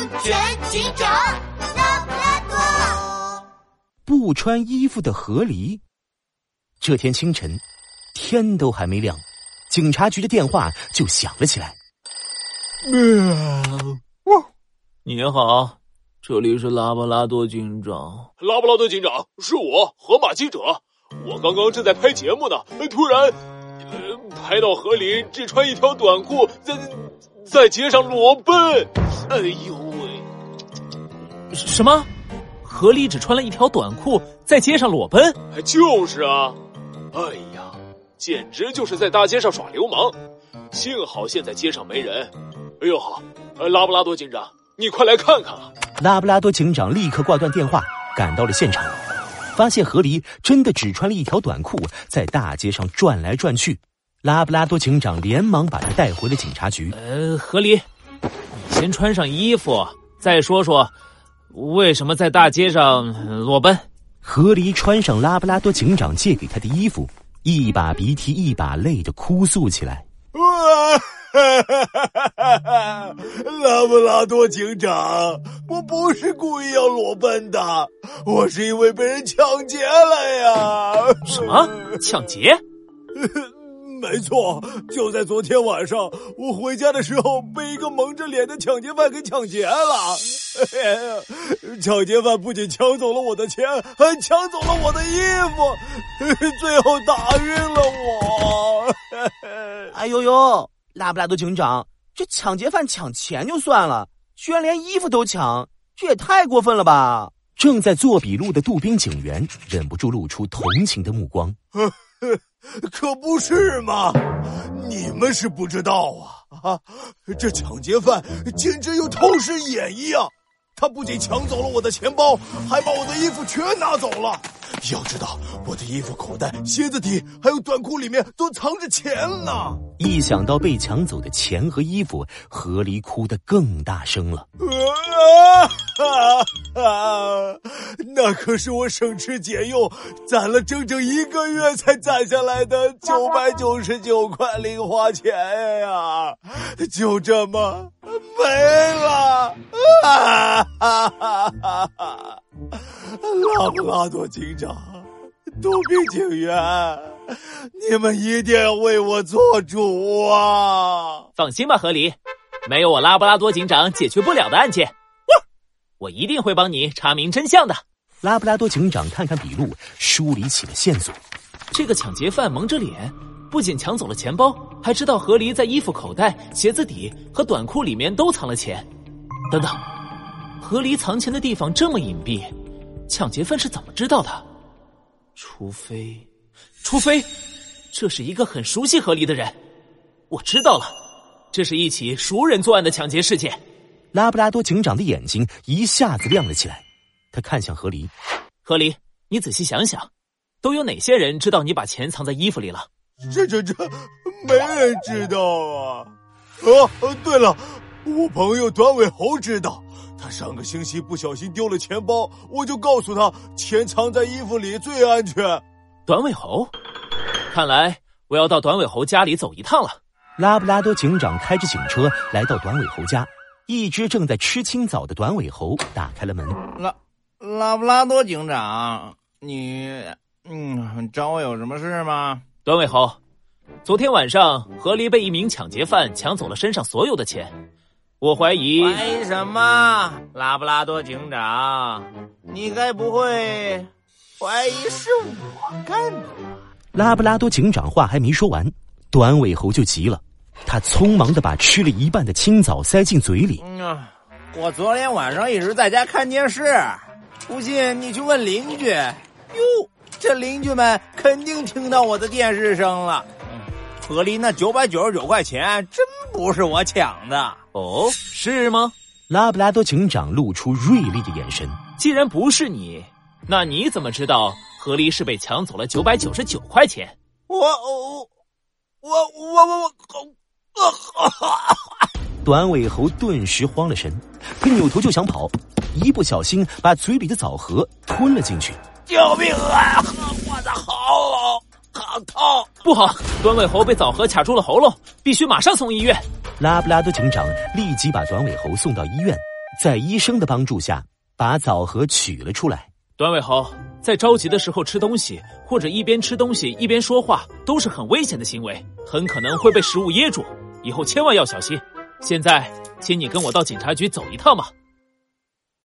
安全警长拉布拉多。不穿衣服的河狸。这天清晨，天都还没亮，警察局的电话就响了起来。喵！你好，这里是拉布拉多警长。拉布拉多警长，是我，河马记者。我刚刚正在拍节目呢，突然，呃，拍到河狸只穿一条短裤，在在街上裸奔。哎呦喂！什么？河里只穿了一条短裤，在街上裸奔？就是啊！哎呀，简直就是在大街上耍流氓。幸好现在街上没人。哎呦好，拉布拉多警长，你快来看看啊！拉布拉多警长立刻挂断电话，赶到了现场。发现河狸真的只穿了一条短裤，在大街上转来转去。拉布拉多警长连忙把他带回了警察局。呃，河狸，你先穿上衣服，再说说为什么在大街上裸奔。河狸穿上拉布拉多警长借给他的衣服，一把鼻涕一把泪的哭诉起来。哈哈哈哈哈！拉布拉多警长，我不是故意要裸奔的，我是因为被人抢劫了呀！什么抢劫？没错，就在昨天晚上，我回家的时候被一个蒙着脸的抢劫犯给抢劫了。抢劫犯不仅抢走了我的钱，还抢走了我的衣服，最后打晕了我。哎呦呦！拉布拉多警长，这抢劫犯抢钱就算了，居然连衣服都抢，这也太过分了吧！正在做笔录的杜宾警员忍不住露出同情的目光。可不是嘛！你们是不知道啊啊！这抢劫犯简直有透视眼一样，他不仅抢走了我的钱包，还把我的衣服全拿走了。要知道，我的衣服口袋、鞋子底还有短裤里面都藏着钱呢。一想到被抢走的钱和衣服，河狸哭得更大声了。啊啊！那可是我省吃俭用攒了整整一个月才攒下来的九百九十九块零花钱呀！就这么没了！啊哈哈哈哈！拉布拉多警长，杜宾警员，你们一定要为我做主啊！放心吧，河狸，没有我拉布拉多警长解决不了的案件。我一定会帮你查明真相的。拉布拉多警长看看笔录，梳理起了线索。这个抢劫犯蒙着脸，不仅抢走了钱包，还知道河狸在衣服口袋、鞋子底和短裤里面都藏了钱。等等，河狸藏钱的地方这么隐蔽。抢劫犯是怎么知道的？除非，除非，这是一个很熟悉河狸的人。我知道了，这是一起熟人作案的抢劫事件。拉布拉多警长的眼睛一下子亮了起来，他看向河狸：“河狸，你仔细想想，都有哪些人知道你把钱藏在衣服里了？”“这、这、这，没人知道啊！”“哦，对了，我朋友短尾猴知道。”他上个星期不小心丢了钱包，我就告诉他钱藏在衣服里最安全。短尾猴，看来我要到短尾猴家里走一趟了。拉布拉多警长开着警车来到短尾猴家，一只正在吃青草的短尾猴打开了门。拉拉布拉多警长，你嗯找我有什么事吗？短尾猴，昨天晚上河狸被一名抢劫犯抢走了身上所有的钱。我怀疑，怀疑什么？拉布拉多警长，你该不会怀疑是我干的吧？拉布拉多警长话还没说完，短尾猴就急了，他匆忙的把吃了一半的青枣塞进嘴里。嗯，我昨天晚上一直在家看电视，不信你去问邻居。哟，这邻居们肯定听到我的电视声了。河里那九百九十九块钱真不是我抢的哦，是吗？拉布拉多警长露出锐利的眼神。既然不是你，那你怎么知道河狸是被抢走了九百九十九块钱？我我我我我我，短尾猴顿时慌了神，他扭头就想跑，一不小心把嘴里的枣核吞了进去。救命啊！啊！他。不好，短尾猴被枣核卡住了喉咙，必须马上送医院。拉布拉多警长立即把短尾猴送到医院，在医生的帮助下，把枣核取了出来。短尾猴，在着急的时候吃东西，或者一边吃东西一边说话，都是很危险的行为，很可能会被食物噎住。以后千万要小心。现在，请你跟我到警察局走一趟吧。